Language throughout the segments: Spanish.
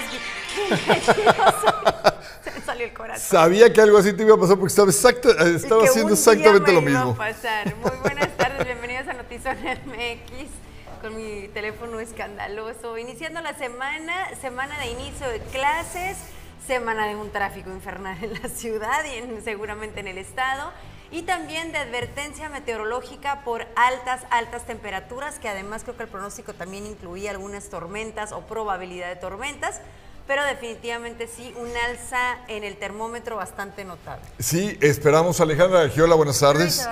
tardes. Se me salió el corazón. Sabía que algo así te iba a pasar porque estaba, que haciendo un día exactamente me lo iba mismo. a pasar. Muy buenas tardes, bienvenidos a Notizón MX con mi teléfono escandaloso. Iniciando la semana, semana de inicio de clases, semana de un tráfico infernal en la ciudad y en- seguramente en el estado. Y también de advertencia meteorológica por altas, altas temperaturas, que además creo que el pronóstico también incluía algunas tormentas o probabilidad de tormentas, pero definitivamente sí, un alza en el termómetro bastante notable. Sí, esperamos, Alejandra Giola, buenas tardes.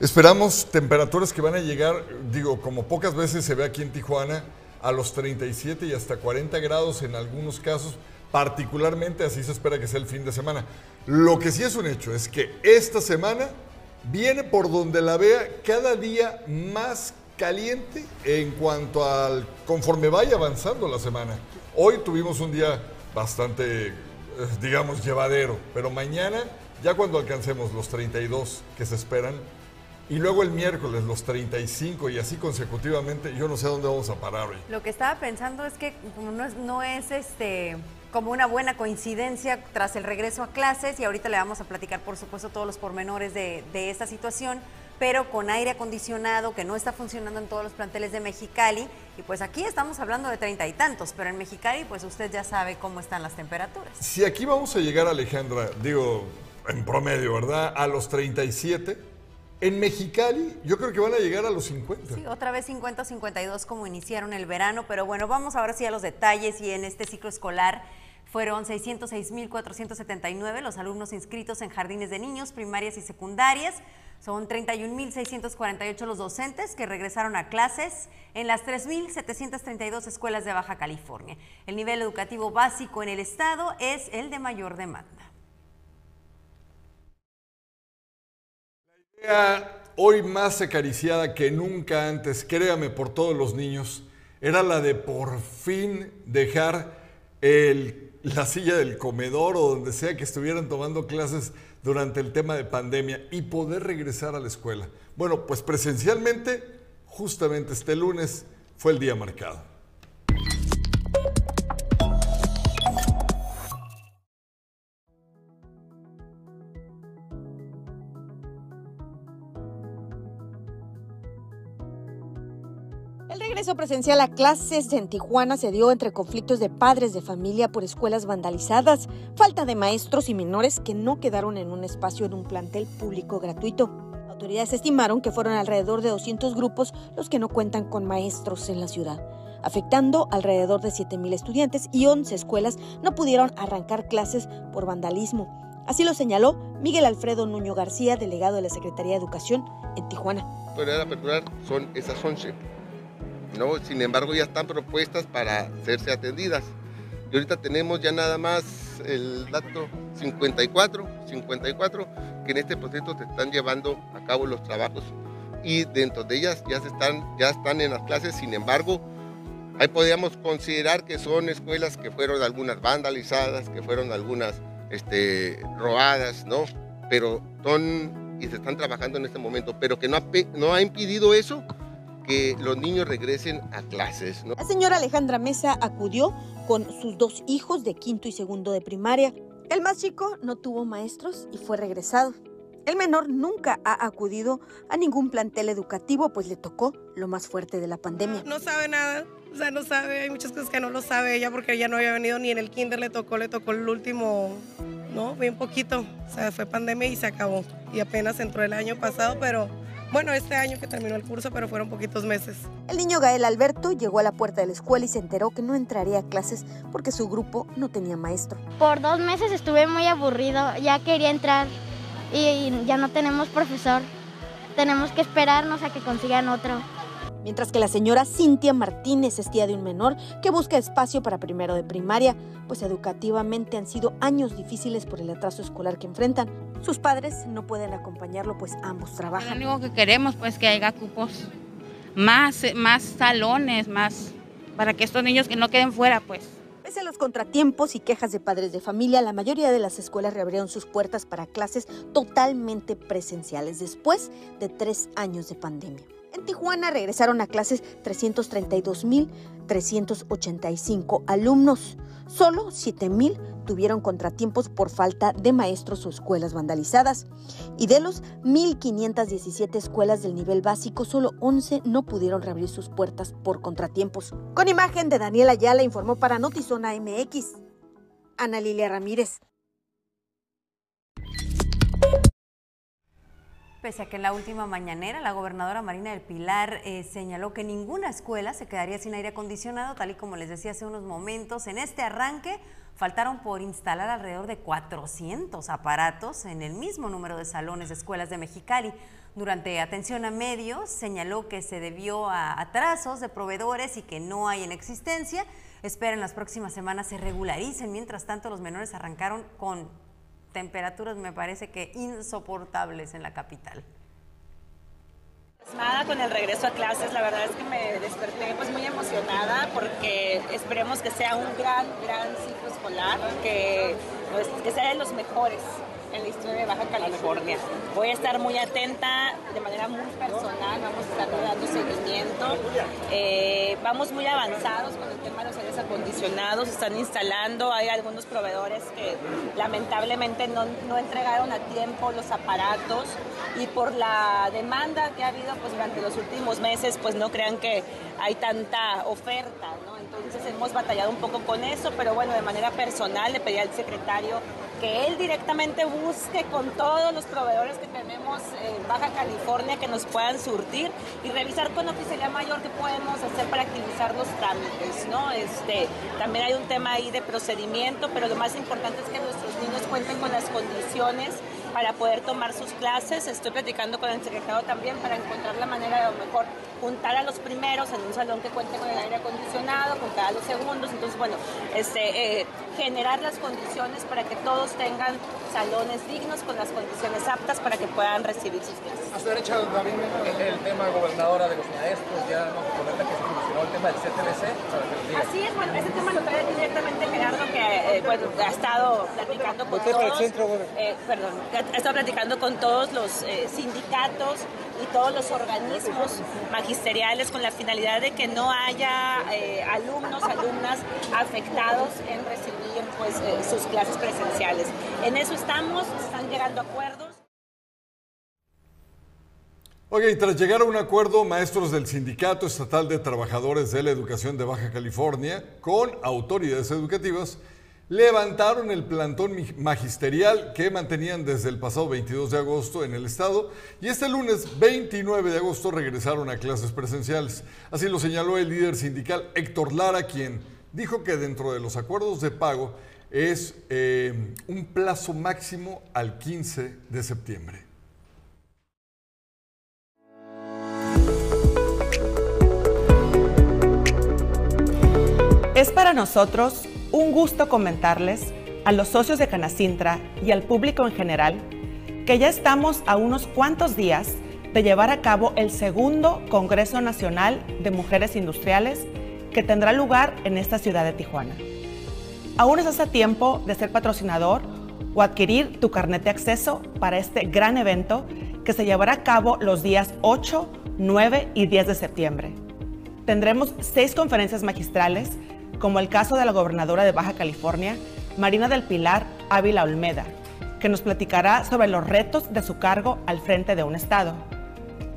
Esperamos temperaturas que van a llegar, digo, como pocas veces se ve aquí en Tijuana, a los 37 y hasta 40 grados en algunos casos, particularmente así se espera que sea el fin de semana. Lo que sí es un hecho es que esta semana viene por donde la vea cada día más caliente en cuanto al conforme vaya avanzando la semana. Hoy tuvimos un día bastante, eh, digamos, llevadero, pero mañana, ya cuando alcancemos los 32 que se esperan, y luego el miércoles los 35 y así consecutivamente, yo no sé dónde vamos a parar hoy. Lo que estaba pensando es que no es, no es este como una buena coincidencia tras el regreso a clases y ahorita le vamos a platicar por supuesto todos los pormenores de, de esta situación, pero con aire acondicionado que no está funcionando en todos los planteles de Mexicali y pues aquí estamos hablando de treinta y tantos, pero en Mexicali pues usted ya sabe cómo están las temperaturas. Si aquí vamos a llegar, Alejandra, digo, en promedio, ¿verdad? A los 37, en Mexicali yo creo que van a llegar a los 50. Sí, otra vez 50-52 como iniciaron el verano, pero bueno, vamos ahora sí a los detalles y en este ciclo escolar fueron 606.479 los alumnos inscritos en jardines de niños, primarias y secundarias. Son 31.648 los docentes que regresaron a clases en las 3.732 escuelas de Baja California. El nivel educativo básico en el estado es el de mayor demanda. idea hoy más acariciada que nunca antes, créame, por todos los niños, era la de por fin dejar el- la silla del comedor o donde sea que estuvieran tomando clases durante el tema de pandemia y poder regresar a la escuela. Bueno, pues presencialmente, justamente este lunes fue el día marcado. Regreso presencial a clases en Tijuana se dio entre conflictos de padres de familia por escuelas vandalizadas, falta de maestros y menores que no quedaron en un espacio en un plantel público gratuito. Autoridades estimaron que fueron alrededor de 200 grupos los que no cuentan con maestros en la ciudad, afectando alrededor de 7.000 estudiantes y 11 escuelas no pudieron arrancar clases por vandalismo. Así lo señaló Miguel Alfredo Nuño García, delegado de la Secretaría de Educación en Tijuana. autoridad aperturar son esas 11. ¿No? Sin embargo, ya están propuestas para hacerse atendidas. Y ahorita tenemos ya nada más el dato 54, 54, que en este proceso se están llevando a cabo los trabajos y dentro de ellas ya, se están, ya están en las clases. Sin embargo, ahí podríamos considerar que son escuelas que fueron algunas vandalizadas, que fueron algunas este, robadas, ¿no? Pero son y se están trabajando en este momento, pero que no ha, no ha impedido eso que los niños regresen a clases, ¿no? La señora Alejandra Mesa acudió con sus dos hijos de quinto y segundo de primaria. El más chico no tuvo maestros y fue regresado. El menor nunca ha acudido a ningún plantel educativo, pues le tocó lo más fuerte de la pandemia. No sabe nada, o sea, no sabe, hay muchas cosas que no lo sabe ella porque ella no había venido ni en el kinder, le tocó, le tocó el último, no, bien poquito, o sea, fue pandemia y se acabó. Y apenas entró el año pasado, pero bueno, este año que terminó el curso, pero fueron poquitos meses. El niño Gael Alberto llegó a la puerta de la escuela y se enteró que no entraría a clases porque su grupo no tenía maestro. Por dos meses estuve muy aburrido, ya quería entrar y ya no tenemos profesor. Tenemos que esperarnos a que consigan otro. Mientras que la señora Cintia Martínez es tía de un menor que busca espacio para primero de primaria, pues educativamente han sido años difíciles por el atraso escolar que enfrentan. Sus padres no pueden acompañarlo, pues ambos Lo trabajan. único que queremos pues que haya cupos, más, más salones, más, para que estos niños que no queden fuera pues. Pese a los contratiempos y quejas de padres de familia, la mayoría de las escuelas reabrieron sus puertas para clases totalmente presenciales después de tres años de pandemia. En Tijuana regresaron a clases 332.385 alumnos. Solo 7.000 tuvieron contratiempos por falta de maestros o escuelas vandalizadas. Y de los 1.517 escuelas del nivel básico, solo 11 no pudieron reabrir sus puertas por contratiempos. Con imagen de Daniela Ayala informó para Notizona MX. Ana Lilia Ramírez. Pese a que en la última mañanera la gobernadora Marina del Pilar eh, señaló que ninguna escuela se quedaría sin aire acondicionado, tal y como les decía hace unos momentos, en este arranque faltaron por instalar alrededor de 400 aparatos en el mismo número de salones de escuelas de Mexicali. Durante atención a medios señaló que se debió a atrasos de proveedores y que no hay en existencia. Espera en las próximas semanas se regularicen. Mientras tanto, los menores arrancaron con temperaturas me parece que insoportables en la capital. Con el regreso a clases, la verdad es que me desperté pues muy emocionada porque esperemos que sea un gran, gran ciclo escolar, que, pues, que sea de los mejores en la historia de Baja California. Voy a estar muy atenta de manera muy personal, vamos a estar dando seguimiento. Eh, vamos muy avanzados con el tema de los aires acondicionados, están instalando, hay algunos proveedores que lamentablemente no, no entregaron a tiempo los aparatos y por la demanda que ha habido pues durante los últimos meses, pues no crean que hay tanta oferta. Entonces hemos batallado un poco con eso, pero bueno, de manera personal le pedí al secretario que él directamente busque con todos los proveedores que tenemos en Baja California que nos puedan surtir y revisar con oficialidad mayor qué podemos hacer para activizar los trámites, ¿no? Este, también hay un tema ahí de procedimiento, pero lo más importante es que nuestros niños cuenten con las condiciones para poder tomar sus clases. Estoy platicando con el secretario también para encontrar la manera de a lo mejor juntar a los primeros en un salón que cuente con el aire acondicionado, juntar a los segundos. Entonces, bueno, este, eh, generar las condiciones para que todos tengan salones dignos con las condiciones aptas para que puedan recibir sus clases. Hasta derecha, David, el tema gobernadora de los maestros, ya nos comenta que el tema del CTLC. Así es, bueno, ese tema lo trae directamente Gerardo, que eh, bueno, ha estado platicando con todos. Eh, perdón, ha estado platicando con todos los eh, sindicatos y todos los organismos magisteriales con la finalidad de que no haya eh, alumnos, alumnas afectados en recibir pues, eh, sus clases presenciales. En eso estamos, están llegando acuerdos. Oye, y tras llegar a un acuerdo, maestros del Sindicato Estatal de Trabajadores de la Educación de Baja California con autoridades educativas, levantaron el plantón magisterial que mantenían desde el pasado 22 de agosto en el estado y este lunes 29 de agosto regresaron a clases presenciales. Así lo señaló el líder sindical Héctor Lara, quien dijo que dentro de los acuerdos de pago es eh, un plazo máximo al 15 de septiembre. Es para nosotros un gusto comentarles a los socios de Canacintra y al público en general que ya estamos a unos cuantos días de llevar a cabo el segundo Congreso Nacional de Mujeres Industriales que tendrá lugar en esta ciudad de Tijuana. Aún estás a tiempo de ser patrocinador o adquirir tu carnet de acceso para este gran evento que se llevará a cabo los días 8, 9 y 10 de septiembre. Tendremos seis conferencias magistrales como el caso de la gobernadora de Baja California, Marina del Pilar Ávila Olmeda, que nos platicará sobre los retos de su cargo al frente de un Estado.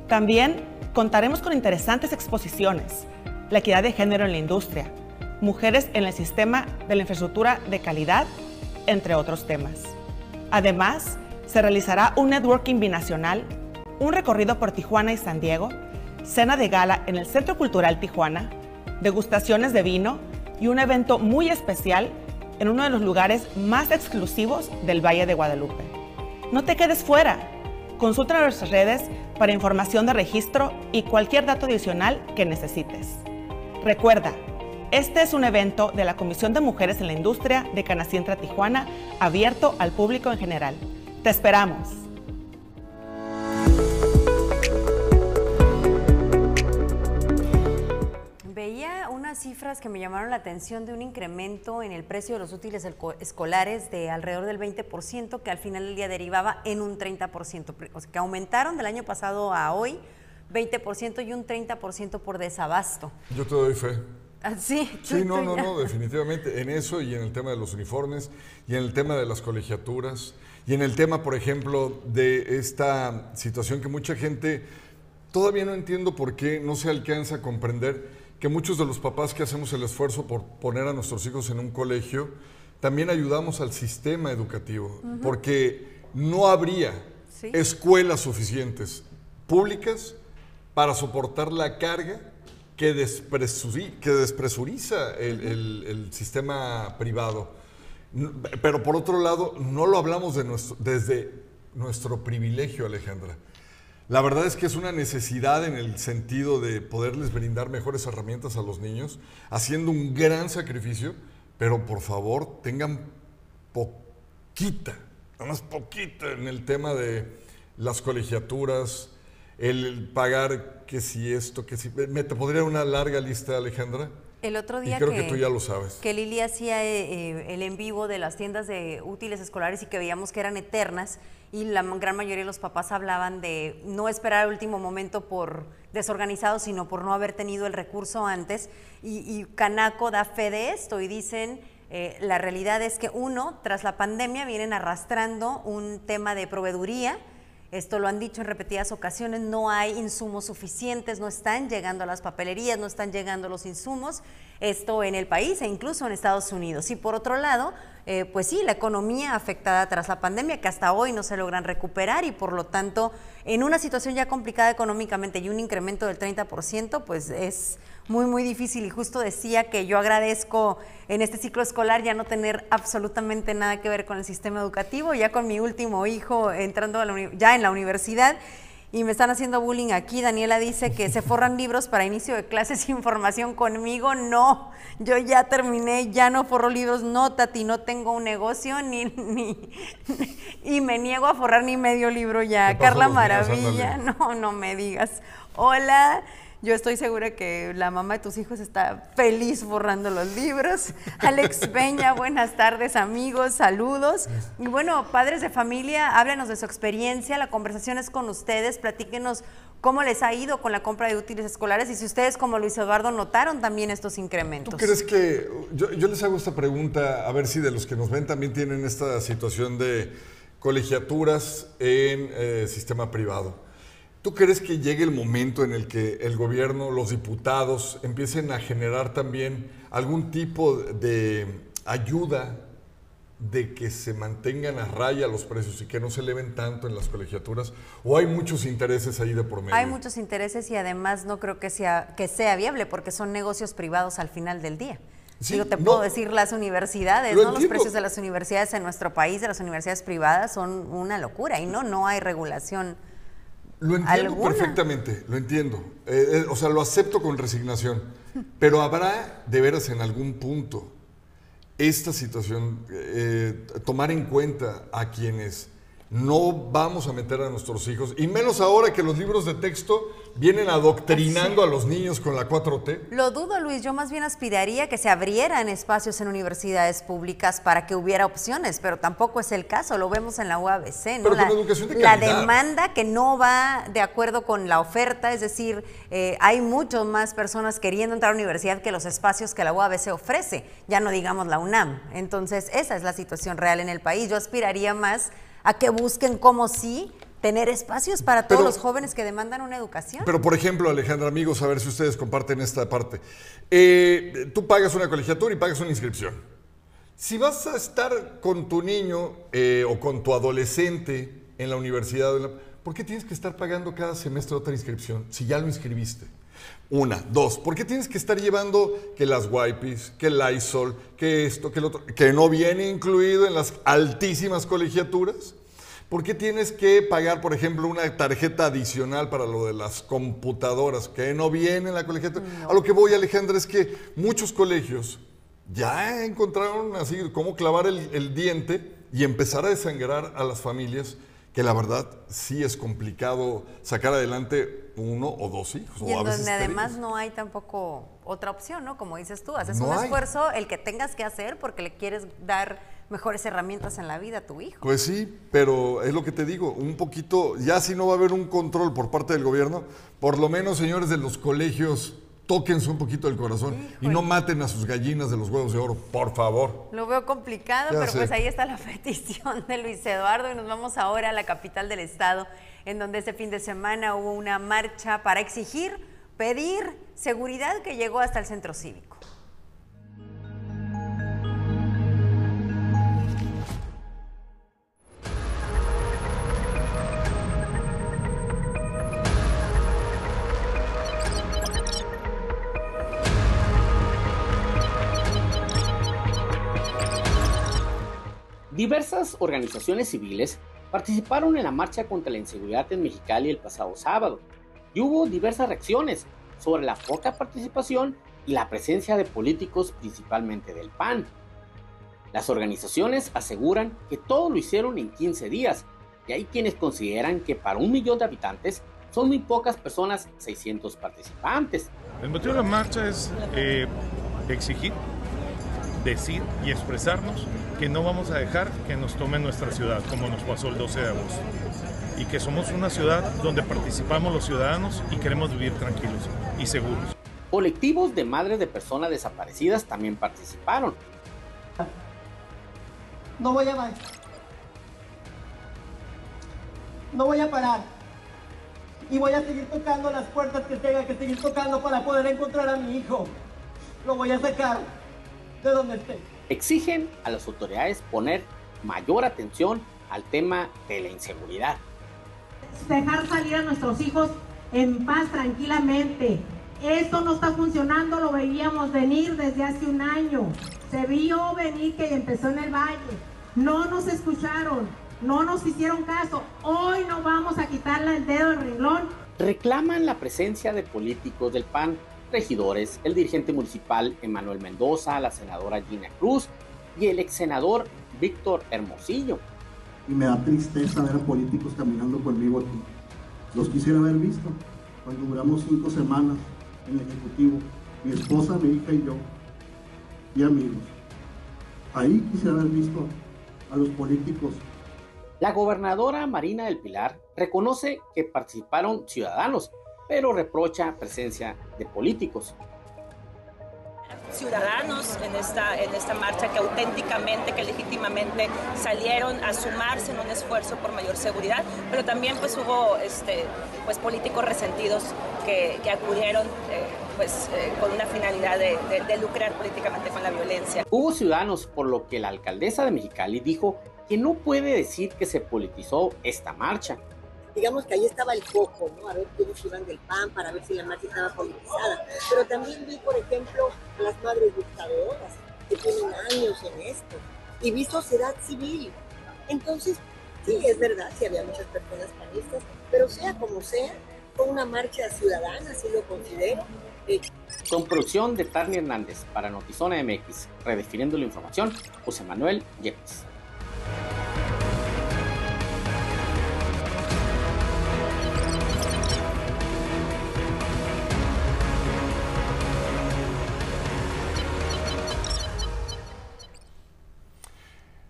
También contaremos con interesantes exposiciones, la equidad de género en la industria, mujeres en el sistema de la infraestructura de calidad, entre otros temas. Además, se realizará un networking binacional, un recorrido por Tijuana y San Diego, cena de gala en el Centro Cultural Tijuana, degustaciones de vino y un evento muy especial en uno de los lugares más exclusivos del Valle de Guadalupe. No te quedes fuera. Consulta nuestras redes para información de registro y cualquier dato adicional que necesites. Recuerda, este es un evento de la Comisión de Mujeres en la Industria de Canacintra Tijuana, abierto al público en general. Te esperamos. Unas cifras que me llamaron la atención de un incremento en el precio de los útiles escolares de alrededor del 20%, que al final del día derivaba en un 30%, o sea, que aumentaron del año pasado a hoy 20% y un 30% por desabasto. Yo te doy fe. Ah, Sí, Sí, no, no, no, definitivamente. En eso y en el tema de los uniformes y en el tema de las colegiaturas y en el tema, por ejemplo, de esta situación que mucha gente todavía no entiendo por qué no se alcanza a comprender que muchos de los papás que hacemos el esfuerzo por poner a nuestros hijos en un colegio, también ayudamos al sistema educativo, porque no habría Sí. escuelas suficientes públicas para soportar la carga que, despresuri- que despresuriza el, el- el sistema privado. Pero por otro lado, no lo hablamos de nuestro- desde nuestro privilegio, Alejandra. La verdad es que es una necesidad en el sentido de poderles brindar mejores herramientas a los niños, haciendo un gran sacrificio, pero por favor tengan poquita, nada más poquita en el tema de las colegiaturas, el pagar que si esto, que si... ¿Me te podría una larga lista, Alejandra? El otro Y día creo que tú ya lo sabes. que Lili hacía eh, eh, el en vivo de las tiendas de útiles escolares y que veíamos que eran eternas y la gran mayoría de los papás hablaban de no esperar al último momento por desorganizados, sino por no haber tenido el recurso antes. Y, y Canaco da fe de esto y dicen, eh, la realidad es que uno, tras la pandemia, vienen arrastrando un tema de proveeduría. Esto lo han dicho en repetidas ocasiones, no hay insumos suficientes, no están llegando a las papelerías, no están llegando los insumos, esto en el país e incluso en Estados Unidos. Y por otro lado, eh, pues sí, la economía afectada tras la pandemia, que hasta hoy no se logran recuperar y por lo tanto, en una situación ya complicada económicamente y un incremento del 30%, pues es muy, muy difícil. Y justo decía que yo agradezco en este ciclo escolar ya no tener absolutamente nada que ver con el sistema educativo, ya con mi último hijo entrando a la ya en la universidad. Y me están haciendo bullying aquí. Daniela dice que se forran libros para inicio de clases sin formación conmigo. No, yo ya terminé, ya no forro libros. No, Tati, no tengo un negocio ni, ni y me niego a forrar ni medio libro ya. Carla Maravilla, no, no me digas. Hola. Yo estoy segura que la mamá de tus hijos está feliz forrando los libros. Alex Peña, buenas tardes amigos, saludos. Y bueno, padres de familia, háblenos de su experiencia, la conversación es con ustedes, platíquenos cómo les ha ido con la compra de útiles escolares y si ustedes como Luis Eduardo notaron también estos incrementos. ¿Tú crees que, yo, yo les hago esta pregunta, a ver si de los que nos ven también tienen esta situación de colegiaturas en eh, sistema privado? ¿Tú crees que llegue el momento en el que el gobierno, los diputados empiecen a generar también algún tipo de ayuda de que se mantengan a raya los precios y que no se eleven tanto en las colegiaturas? ¿O hay muchos intereses ahí de por medio? Hay muchos intereses y además no creo que sea, que sea viable porque son negocios privados al final del día. Sí, Digo, te no. puedo decir las universidades, Lo ¿no? Los precios de las universidades en nuestro país, de las universidades privadas, son una locura y no, no hay regulación. Lo entiendo alguna. perfectamente, lo entiendo. Eh, eh, o sea, lo acepto con resignación. Pero habrá, de veras, en algún punto, esta situación, eh, tomar en cuenta a quienes no vamos a meter a nuestros hijos, y menos ahora que los libros de texto vienen adoctrinando a los niños con la 4T. Lo dudo, Luis. Yo más bien aspiraría que se abrieran espacios en universidades públicas para que hubiera opciones, pero tampoco es el caso. Lo vemos en la UABC, ¿no? Pero con la, educación de la demanda que no va de acuerdo con la oferta, es decir, eh, hay mucho más personas queriendo entrar a la universidad que los espacios que la UABC ofrece, ya no digamos la UNAM. Entonces, esa es la situación real en el país. Yo aspiraría más a que busquen como sí tener espacios para todos Pero- los jóvenes que demandan una educación. Pero, por ejemplo, Alejandra, amigos, a ver si ustedes comparten esta parte. Eh, tú pagas una colegiatura y pagas una inscripción. Si vas a estar con tu niño eh, o con tu adolescente en la universidad, ¿por qué tienes que estar pagando cada semestre otra inscripción si ya lo inscribiste? Una. Dos. ¿Por qué tienes que estar llevando que las wipes, que el Lysol, que esto, que el otro, que no viene incluido en las altísimas colegiaturas? ¿Por qué tienes que pagar, por ejemplo, una tarjeta adicional para lo de las computadoras que no viene en la colegiatura? A lo que voy, Alejandra, es que muchos colegios ya encontraron así cómo clavar el, el diente y empezar a desangrar a las familias, que la verdad sí es complicado sacar adelante uno o dos hijos. Y en donde tres. además no hay tampoco otra opción, ¿no? Como dices tú, haces No un hay. esfuerzo, el que tengas que hacer porque le quieres dar mejores herramientas en la vida a tu hijo. Pues sí, pero es lo que te digo, un poquito, ya si no va a haber un control por parte del gobierno, por lo menos, señores de los colegios, tóquense un poquito el corazón y no maten a sus gallinas de los huevos de oro, por favor. Lo veo complicado, Ya pero sé. pues ahí está la petición de Luis Eduardo y nos vamos ahora a la capital del estado, en donde este fin de semana hubo una marcha para exigir, pedir seguridad que llegó hasta el centro cívico. Diversas organizaciones civiles participaron en la marcha contra la inseguridad en Mexicali el pasado sábado y hubo diversas reacciones sobre la poca participación y la presencia de políticos principalmente del PAN. Las organizaciones aseguran que todo lo hicieron en 15 días y hay quienes consideran que para un millón de habitantes son muy pocas personas 600 participantes. El motivo de la marcha es eh, exigir, decir y expresarnos que no vamos a dejar que nos tomen nuestra ciudad como nos pasó el 12 de agosto y que somos una ciudad donde participamos los ciudadanos y queremos vivir tranquilos y seguros. Colectivos de madres de personas desaparecidas también participaron. No voy a bailar. No voy a parar. Y voy a seguir tocando las puertas que tenga que seguir tocando para poder encontrar a mi hijo. Lo voy a sacar de donde esté. Exigen a las autoridades poner mayor atención al tema de la inseguridad. dejar salir a nuestros hijos en paz tranquilamente. Esto no está funcionando, lo veíamos venir desde hace un año. Se vio venir que empezó en el valle. No nos escucharon, no nos hicieron caso. Hoy no vamos a quitarle el dedo del renglón. Reclaman la presencia de políticos del PAN, regidores, el dirigente municipal Emanuel Mendoza, la senadora Gina Cruz y el ex senador Víctor Hermosillo. y me da tristeza ver a políticos caminando conmigo aquí. Los quisiera haber visto cuando duramos cinco semanas en el Ejecutivo, mi esposa, mi hija y yo, y amigos. Ahí quisiera haber visto a los políticos La gobernadora Marina del Pilar reconoce que participaron ciudadanos, pero reprocha presencia de políticos. ciudadanos en esta, en esta marcha que auténticamente, que legítimamente salieron a sumarse en un esfuerzo por mayor seguridad, pero también pues hubo este, pues, políticos resentidos que, que acudieron eh, pues, eh, con una finalidad de, de- de lucrar políticamente con la violencia. Hubo ciudadanos, por lo que la alcaldesa de Mexicali dijo que no puede decir que se politizó esta marcha. Digamos que ahí estaba el foco, ¿no? A ver quiénes iban del PAN, para ver si la marcha estaba politizada. Pero también vi, por ejemplo, a las madres buscadoras, que tienen años en esto, y vi sociedad civil. Entonces, sí, es verdad, sí había muchas personas panistas, pero sea como sea, fue una marcha ciudadana, así lo considero. Eh, Con producción de Tarni Hernández para Notizona MX, redefiniendo la información, José Manuel Yepes.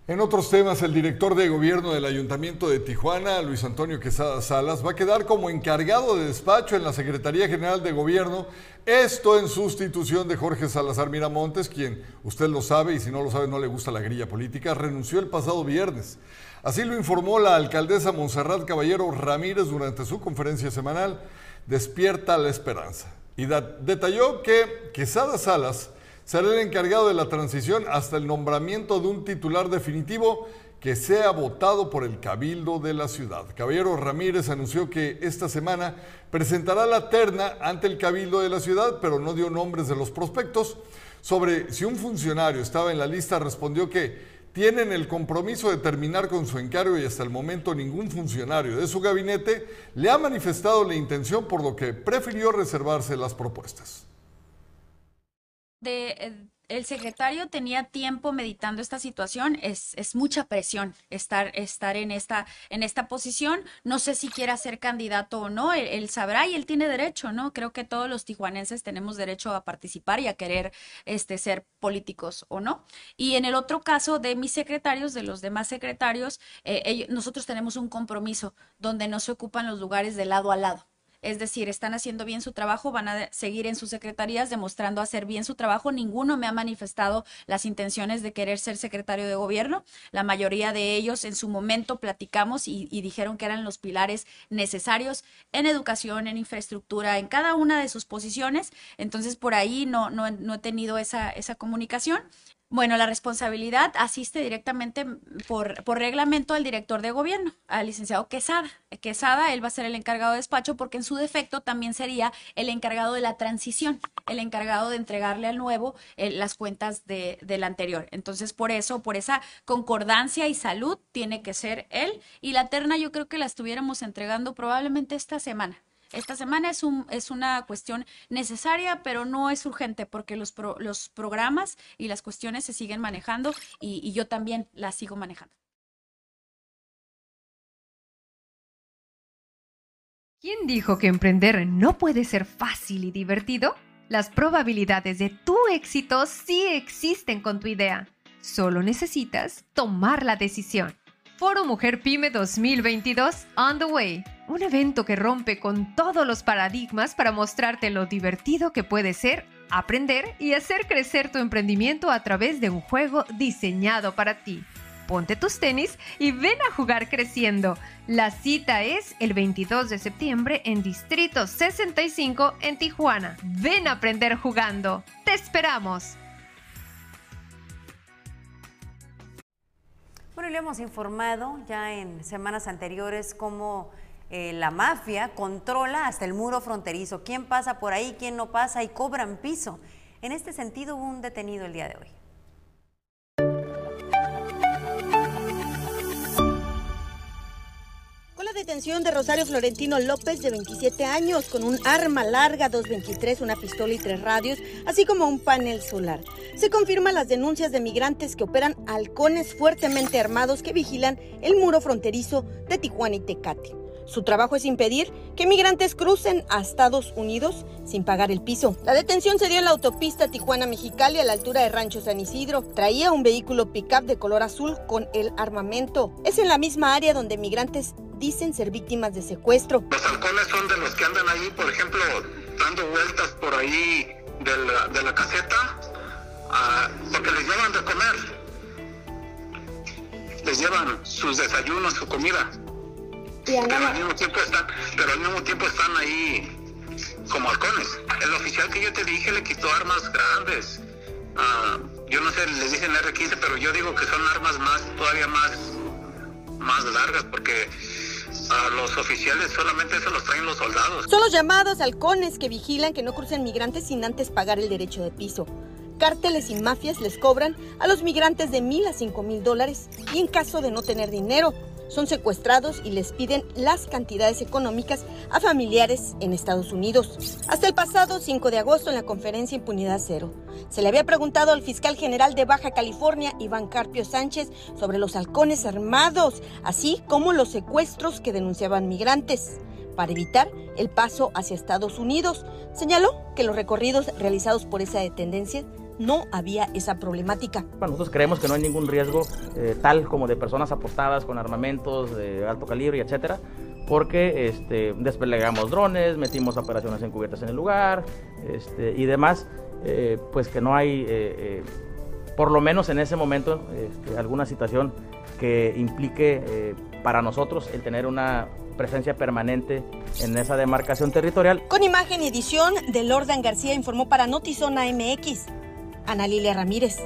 En otros temas, el director de gobierno del Ayuntamiento de Tijuana, Luis Antonio Quesada Salas, va a quedar como encargado de despacho en la Secretaría General de Gobierno, esto en sustitución de Jorge Salazar Miramontes, quien, usted lo sabe y si no lo sabe no le gusta la grilla política, renunció el pasado viernes. Así lo informó la alcaldesa Monserrat Caballero Ramírez durante su conferencia semanal, Despierta la Esperanza. Y detalló que Quesada Salas será el encargado de la transición hasta el nombramiento de un titular definitivo que sea votado por el Cabildo de la ciudad. Caballero Ramírez anunció que esta semana presentará la terna ante el Cabildo de la ciudad, pero no dio nombres de los prospectos. Sobre si un funcionario estaba en la lista, respondió que tienen el compromiso de terminar con su encargo y hasta el momento ningún funcionario de su gabinete le ha manifestado la intención, por lo que prefirió reservarse las propuestas. De, eh, el secretario tenía tiempo meditando esta situación, es, es mucha presión estar, estar en, esta, en esta posición. No sé si quiera ser candidato o no, él, sabrá y él tiene derecho, ¿no? Creo que todos los tijuanenses tenemos derecho a participar y a querer este, ser políticos o no. Y en el otro caso de mis secretarios, de los demás secretarios, eh, nosotros tenemos un compromiso donde no se ocupan los lugares de lado a lado. Es decir, están haciendo bien su trabajo, van a seguir en sus secretarías demostrando hacer bien su trabajo. Ninguno me ha manifestado las intenciones de querer ser secretario de gobierno. La mayoría de ellos en su momento platicamos y, dijeron que eran los pilares necesarios en educación, en infraestructura, en cada una de sus posiciones. Entonces, por ahí no, no, no he tenido esa, esa comunicación. Bueno, la responsabilidad asiste directamente por, por, reglamento al director de gobierno, al licenciado Quesada. Quesada, él va a ser el encargado de despacho porque en su defecto también sería el encargado de la transición, el encargado de entregarle al nuevo eh, las cuentas de, del anterior. Entonces, por eso, por esa concordancia y salud, tiene que ser él. Y la terna yo creo que la estuviéramos entregando probablemente esta semana. Esta semana es, un, es una cuestión necesaria, pero no es urgente porque los, los programas y las cuestiones se siguen manejando y, y yo también las sigo manejando. ¿Quién dijo que emprender no puede ser fácil y divertido? Las probabilidades de tu éxito sí existen con tu idea. Solo necesitas tomar la decisión. Foro Mujer Pyme 2022 On the Way. Un evento que rompe con todos los paradigmas para mostrarte lo divertido que puede ser aprender y hacer crecer tu emprendimiento a través de un juego diseñado para ti. Ponte tus tenis y ven a jugar creciendo. La cita es el 22 de septiembre en Distrito 65 en Tijuana. Ven a aprender jugando. ¡Te esperamos! Bueno, le hemos informado ya en semanas anteriores cómo eh, la mafia controla hasta el muro fronterizo. ¿Quién pasa por ahí, quién no pasa y cobran piso? En este sentido hubo un detenido el día de hoy. Detención de Rosario Florentino López, de 27 años, con un arma larga 223, una pistola y tres radios, así como un panel solar. Se confirman las denuncias de migrantes que operan halcones fuertemente armados que vigilan el muro fronterizo de Tijuana y Tecate. Su trabajo es impedir que migrantes crucen a Estados Unidos sin pagar el piso. La detención se dio en la autopista Tijuana-Mexicali a la altura de Rancho San Isidro. Traía un vehículo pickup de color azul con el armamento. Es en la misma área donde migrantes dicen ser víctimas de secuestro. Los halcones son de los que andan ahí, por ejemplo, dando vueltas por ahí de la, caseta, ah, porque les llevan de comer. Les llevan sus desayunos, su comida. Pero al, mismo tiempo están, pero al mismo tiempo están ahí como halcones. El oficial que yo te dije le quitó armas grandes. Ah, yo no sé, les dicen R15, pero yo digo que son armas más, todavía más, más largas, porque a los oficiales solamente se los traen los soldados. Son los llamados halcones que vigilan que no crucen migrantes sin antes pagar el derecho de piso. Cárteles y mafias les cobran a los migrantes de mil a cinco mil dólares y en caso de no tener dinero, son secuestrados y les piden las cantidades económicas a familiares en Estados Unidos. Hasta el pasado 5 de agosto en la conferencia Impunidad Cero, se le había preguntado al fiscal general de Baja California, Iván Carpio Sánchez, sobre los halcones armados, así como los secuestros que denunciaban migrantes para evitar el paso hacia Estados Unidos. Señaló que los recorridos realizados por esa tendencia no había esa problemática. nosotros creemos que no hay ningún riesgo eh, tal como de personas apostadas con armamentos de alto calibre, etcétera, porque este, desplegamos drones, metimos operaciones encubiertas en el lugar este, y demás, eh, pues que no hay, eh, por lo menos en ese momento, este, alguna situación que implique para nosotros el tener una presencia permanente en esa demarcación territorial. Con imagen y edición de Lordan García informó para Notizona MX. Ana Lilia Ramírez.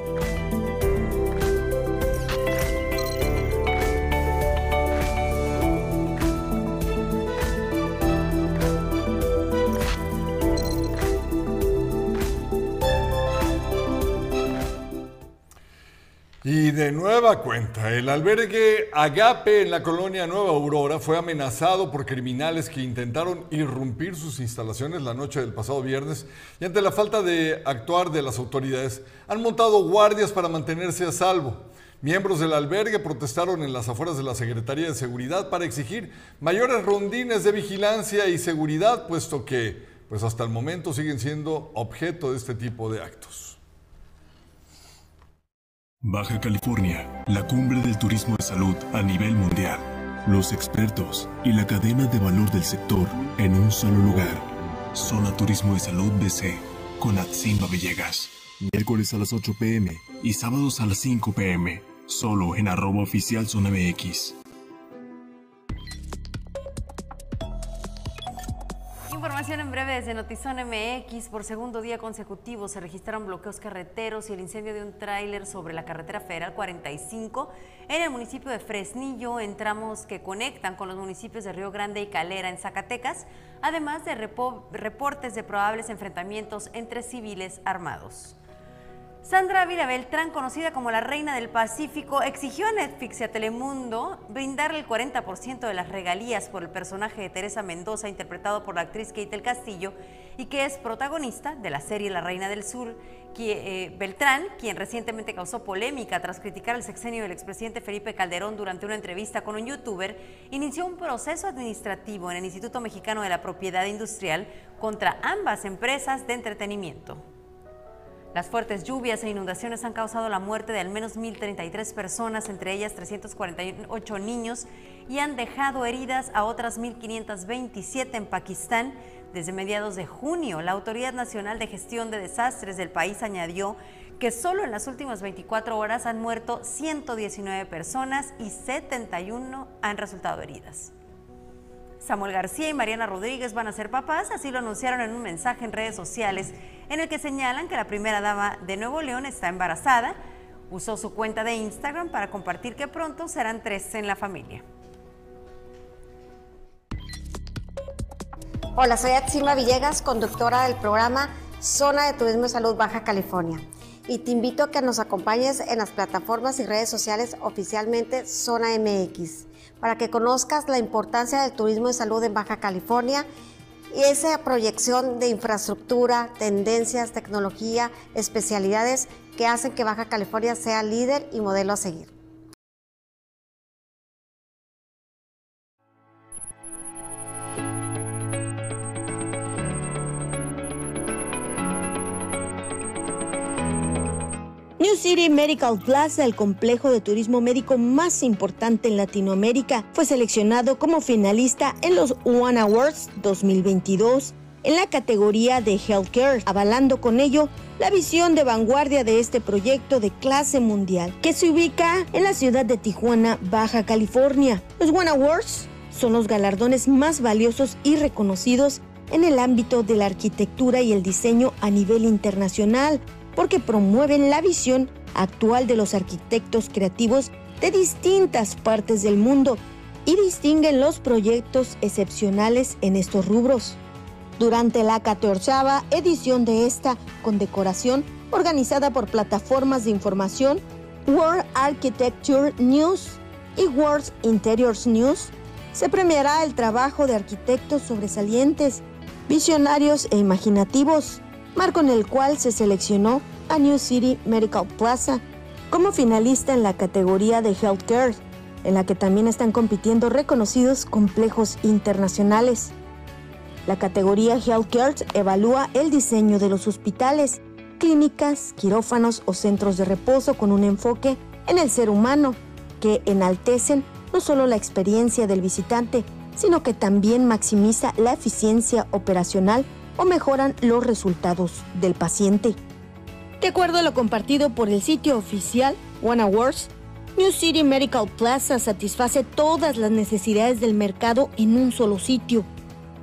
Y de nueva cuenta, el albergue Agape en la colonia Nueva Aurora fue amenazado por criminales que intentaron irrumpir sus instalaciones la noche del pasado viernes y ante la falta de actuar de las autoridades han montado guardias para mantenerse a salvo. Miembros del albergue protestaron en las afueras de la Secretaría de Seguridad para exigir mayores rondines de vigilancia y seguridad, puesto que pues hasta el momento siguen siendo objeto de este tipo de actos. Baja California, la cumbre del turismo de salud a nivel mundial. Los expertos y la cadena de valor del sector en un solo lugar. Zona Turismo de Salud BC con Atsimba Villegas. Miércoles a las 8 pm y sábados a las 5 pm. Solo en arroba oficial Zona MX. Información en breve desde Notizón MX. Por segundo día consecutivo se registraron bloqueos carreteros y el incendio de un tráiler sobre la carretera federal 45 en el municipio de Fresnillo, en tramos que conectan con los municipios de Río Grande y Calera en Zacatecas, además de reportes de probables enfrentamientos entre civiles armados. Sandra Vila Beltrán, conocida como la Reina del Pacífico, exigió a Netflix y a Telemundo brindarle el 40% de las regalías por el personaje de Teresa Mendoza, interpretado por la actriz Kate del Castillo, y que es protagonista de la serie La Reina del Sur. Eh, Beltrán, quien recientemente causó polémica tras criticar el sexenio del expresidente Felipe Calderón durante una entrevista con un youtuber, inició un proceso administrativo en el Instituto Mexicano de la Propiedad Industrial contra ambas empresas de entretenimiento. Las fuertes lluvias e inundaciones han causado la muerte de al menos 1.033 personas, entre ellas 348 niños, y han dejado heridas a otras 1.527 en Pakistán. Desde mediados de junio, la Autoridad Nacional de Gestión de Desastres del país añadió que solo en las últimas 24 horas han muerto 119 personas y 71 han resultado heridas. Samuel García y Mariana Rodríguez van a ser papás, así lo anunciaron en un mensaje en redes sociales en el que señalan que la primera dama de Nuevo León está embarazada. Usó su cuenta de Instagram para compartir que pronto serán tres en la familia. Hola, soy Atsilva Villegas, conductora del programa Zona de Turismo y Salud Baja California. Y te invito a que nos acompañes en las plataformas y redes sociales oficialmente Zona MX para que conozcas la importancia del turismo de salud en Baja California y esa proyección de infraestructura, tendencias, tecnología, especialidades que hacen que Baja California sea líder y modelo a seguir. Medical Plaza, el complejo de turismo médico más importante en Latinoamérica, fue seleccionado como finalista en los One Awards 2022 en la categoría de Healthcare, avalando con ello la visión de vanguardia de este proyecto de clase mundial, que se ubica en la ciudad de Tijuana, Baja California. Los One Awards son los galardones más valiosos y reconocidos en el ámbito de la arquitectura y el diseño a nivel internacional, porque promueven la visión actual de los arquitectos creativos de distintas partes del mundo y distinguen los proyectos excepcionales en estos rubros. Durante la 14 edición de esta condecoración, organizada por plataformas de información World Architecture News y World Interiors News, se premiará el trabajo de arquitectos sobresalientes, visionarios e imaginativos marco en el cual se seleccionó a New City Medical Plaza como finalista en la categoría de Healthcare, en la que también están compitiendo reconocidos complejos internacionales. La categoría Healthcare evalúa el diseño de los hospitales, clínicas, quirófanos o centros de reposo con un enfoque en el ser humano, que enaltecen no solo la experiencia del visitante, sino que también maximiza la eficiencia operacional o mejoran los resultados del paciente. De acuerdo a lo compartido por el sitio oficial One Awards, New City Medical Plaza satisface todas las necesidades del mercado en un solo sitio.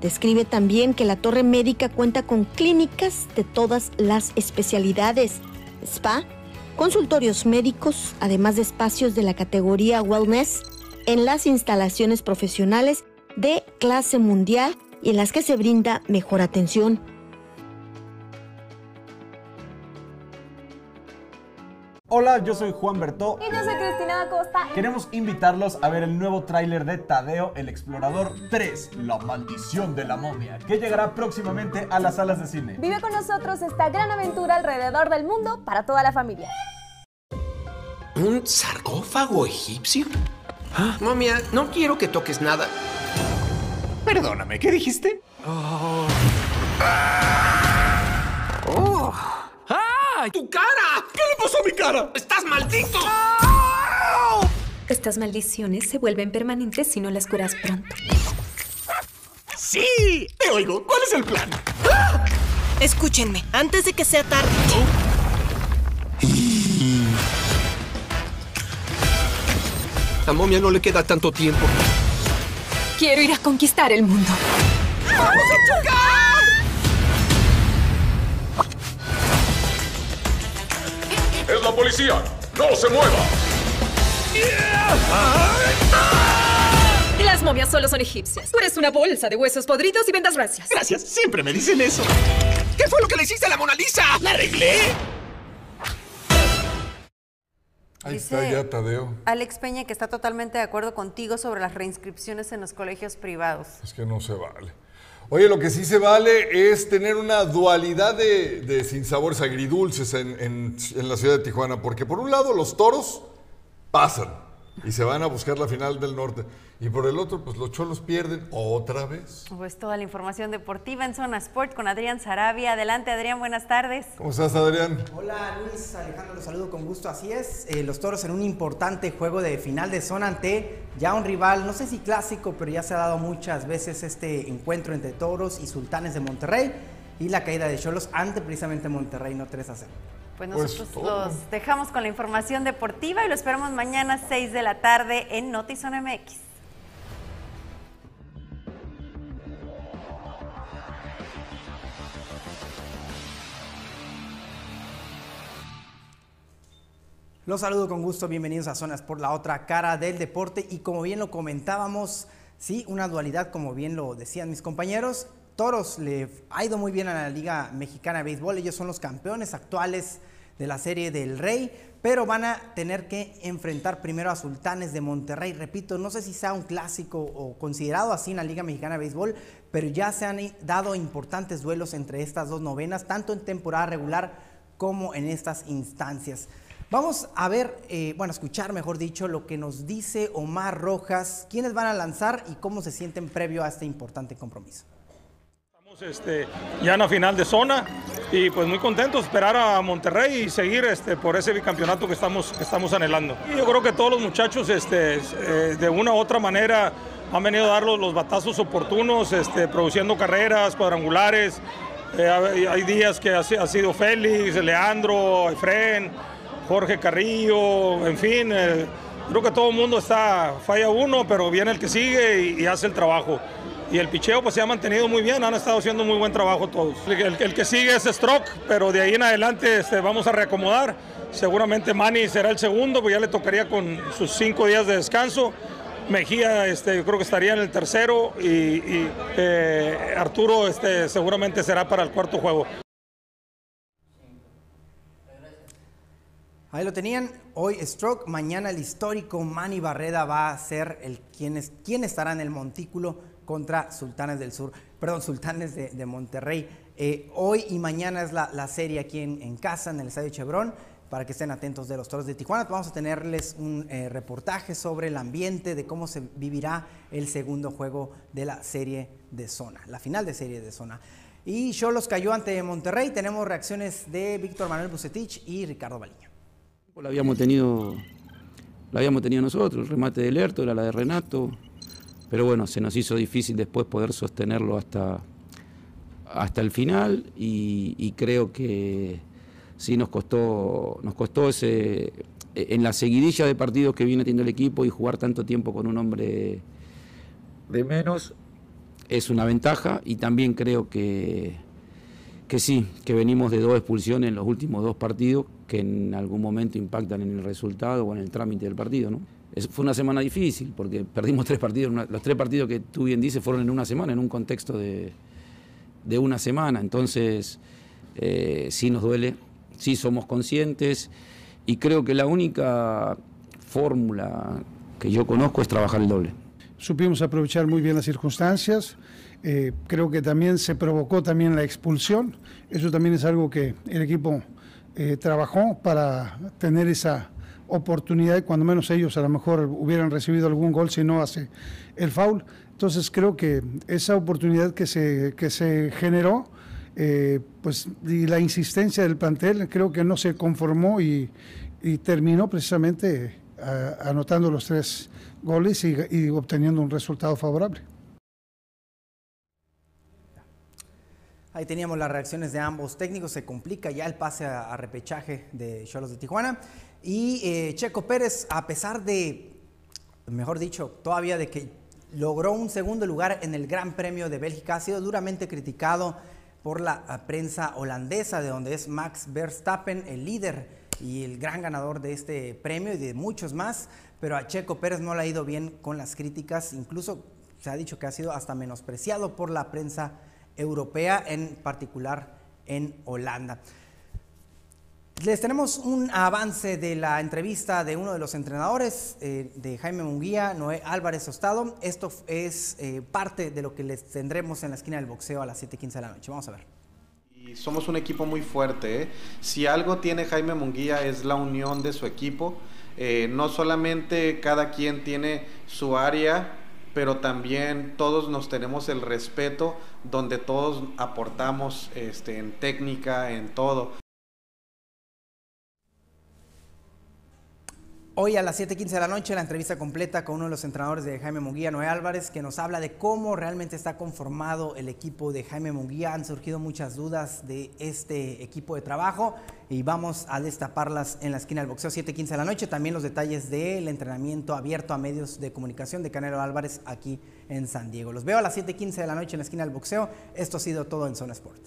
Describe también que la torre médica cuenta con clínicas de todas las especialidades, spa, consultorios médicos, además de espacios de la categoría wellness en las instalaciones profesionales de clase mundial y en las que se brinda mejor atención. Hola, yo soy Juan Bertó. Y yo soy Cristina Acosta. Queremos invitarlos a ver el nuevo tráiler de Tadeo el Explorador 3, La Maldición de la Momia, que llegará próximamente a las salas de cine. Vive con nosotros esta gran aventura alrededor del mundo para toda la familia. ¿Un sarcófago egipcio? Ah, momia, no quiero que toques nada. Perdóname, ¿qué dijiste? Oh. ¡Oh! ¡Ay! ¡Tu cara! ¿Qué le pasó a mi cara? ¡Estás maldito! Estas maldiciones se vuelven permanentes si no las curas pronto. ¡Sí! Te oigo. ¿Cuál es el plan? Escúchenme, antes de que sea tarde. A momia no le queda tanto tiempo. Quiero ir a conquistar el mundo. ¡Vamos a chocar! ¡Es la policía! ¡No se mueva! Las momias solo son egipcias. Tú eres una bolsa de huesos podridos y vendas racias. Gracias, siempre me dicen eso. ¿Qué fue lo que le hiciste a la Mona Lisa? ¿La arreglé? Ahí Dice está ya Tadeo. Alex Peña que está totalmente de acuerdo contigo sobre las reinscripciones en los colegios privados. Es que no se vale. Oye, lo que sí se vale es tener una dualidad de, de sinsabores agridulces en, en- en la ciudad de Tijuana, porque por un lado los toros pasan y se van a buscar la final del norte, y por el otro, pues los cholos pierden otra vez. Pues toda la información deportiva en Zona Sport con Adrián Sarabia. Adelante, Adrián, buenas tardes. ¿Cómo estás, Adrián? Hola Luis, Alejandro, los saludo con gusto. Así es, eh, los toros en un importante juego de final de zona ante ya un rival, no sé si clásico, pero ya se ha dado muchas veces este encuentro entre toros y sultanes de Monterrey y la caída de Cholos ante precisamente Monterrey, no 3 a 0. Pues Pues nosotros los dejamos con la información deportiva y lo esperamos mañana 6 de la tarde en Notizona MX. Los saludo con gusto, bienvenidos a Zonas por la otra cara del deporte y como bien lo comentábamos, sí, una dualidad como bien lo decían mis compañeros. Toros le ha ido muy bien a la Liga Mexicana de Béisbol, ellos son los campeones actuales de la Serie del Rey, pero van a tener que enfrentar primero a Sultanes de Monterrey. Repito, no sé si sea un clásico o considerado así en la Liga Mexicana de Béisbol, pero ya se han dado importantes duelos entre estas dos novenas, tanto en temporada regular como en estas instancias. Vamos a ver, eh, bueno, escuchar mejor dicho, lo que nos dice Omar Rojas, quiénes van a lanzar y cómo se sienten previo a este importante compromiso. este, ya en la final de zona y pues muy contentos esperar a Monterrey y seguir este, por ese bicampeonato que estamos, que estamos anhelando. Y yo creo que todos los muchachos este, eh, de una u otra manera han venido a dar los, batazos oportunos, este, produciendo carreras, cuadrangulares. Eh, hay, hay días que ha, ha sido Félix, Leandro, Efren, Jorge Carrillo, en fin. eh, creo que todo el mundo está, falla uno, pero viene el que sigue y, hace el trabajo. Y el picheo pues se ha mantenido muy bien, han estado haciendo muy buen trabajo todos. El, que sigue es Stroke, pero de ahí en adelante este, vamos a reacomodar. Seguramente Manny será el segundo, pues ya le tocaría con sus cinco días de descanso. Mejía este, creo que estaría en el tercero y, y, eh, Arturo este, seguramente será para el cuarto juego. Ahí lo tenían, hoy Stroke, mañana el histórico Manny Barreda va a ser el quien, es, quien estará en el montículo contra Sultanes del Sur, perdón, Sultanes de, Monterrey. Eh, hoy y mañana es la, la serie aquí en, en casa, en el Estadio Chevron, para que estén atentos de los Toros de Tijuana. Vamos a tenerles un eh, reportaje sobre el ambiente, de cómo se vivirá el segundo juego de la serie de zona, la final de serie de zona. Y Cholos cayó ante Monterrey. Tenemos reacciones de Víctor Manuel Bucetich y Ricardo Baliño. La habíamos tenido, la habíamos tenido nosotros, el remate de Lerto era la de Renato, pero bueno, se nos hizo difícil después poder sostenerlo hasta, hasta el final y, y creo que sí nos costó, nos costó ese, en la seguidilla de partidos que viene teniendo el equipo y jugar tanto tiempo con un hombre de menos. es una ventaja y también creo que, que sí, que venimos de dos expulsiones en los últimos dos partidos que en algún momento impactan en el resultado o en el trámite del partido. ¿no? Fue una semana difícil porque perdimos tres partidos, los tres partidos que tú bien dices fueron en una semana, en un contexto de, de una semana, entonces eh, sí nos duele, sí somos conscientes y creo que la única fórmula que yo conozco es trabajar el doble. Supimos aprovechar muy bien las circunstancias, eh, creo que también se provocó también la expulsión, eso también es algo que el equipo eh, trabajó para tener esa oportunidad y cuando menos ellos a lo mejor hubieran recibido algún gol si no hace el foul. Entonces creo que esa oportunidad que se, que se generó, eh, pues y la insistencia del plantel creo que no se conformó y, terminó precisamente anotando los tres goles y obteniendo un resultado favorable. Ahí teníamos las reacciones de ambos técnicos. Se complica ya el pase a, repechaje de Cholos de Tijuana. Y eh, Checo Pérez, a pesar de, mejor dicho, todavía de que logró un segundo lugar en el Gran Premio de Bélgica, ha sido duramente criticado por la prensa holandesa, de donde es Max Verstappen el líder y el gran ganador de este premio y de muchos más. Pero a Checo Pérez no le ha ido bien con las críticas, incluso se ha dicho que ha sido hasta menospreciado por la prensa europea, en particular en Holanda. Les tenemos un avance de la entrevista de uno de los entrenadores eh, de Jaime Munguía, Noé Álvarez Ostado. Esto es eh, parte de lo que les tendremos en la esquina del boxeo a las 7:15 de la noche. Vamos a ver. Y somos un equipo muy fuerte. ¿eh? Si algo tiene Jaime Munguía es la unión de su equipo. no solamente cada quien tiene su área pero también todos nos tenemos el respeto donde todos aportamos este, en técnica, en todo. Hoy a las 7:15 de la noche la entrevista completa con uno de los entrenadores de Jaime Munguía, Noé Álvarez, que nos habla de cómo realmente está conformado el equipo de Jaime Munguía. Han surgido muchas dudas de este equipo de trabajo y vamos a destaparlas en la esquina del boxeo 7:15 de la noche. También los detalles del entrenamiento abierto a medios de comunicación de Canelo Álvarez aquí en San Diego. Los veo a las 7:15 de la noche en la esquina del boxeo. Esto ha sido todo en Zona Sport.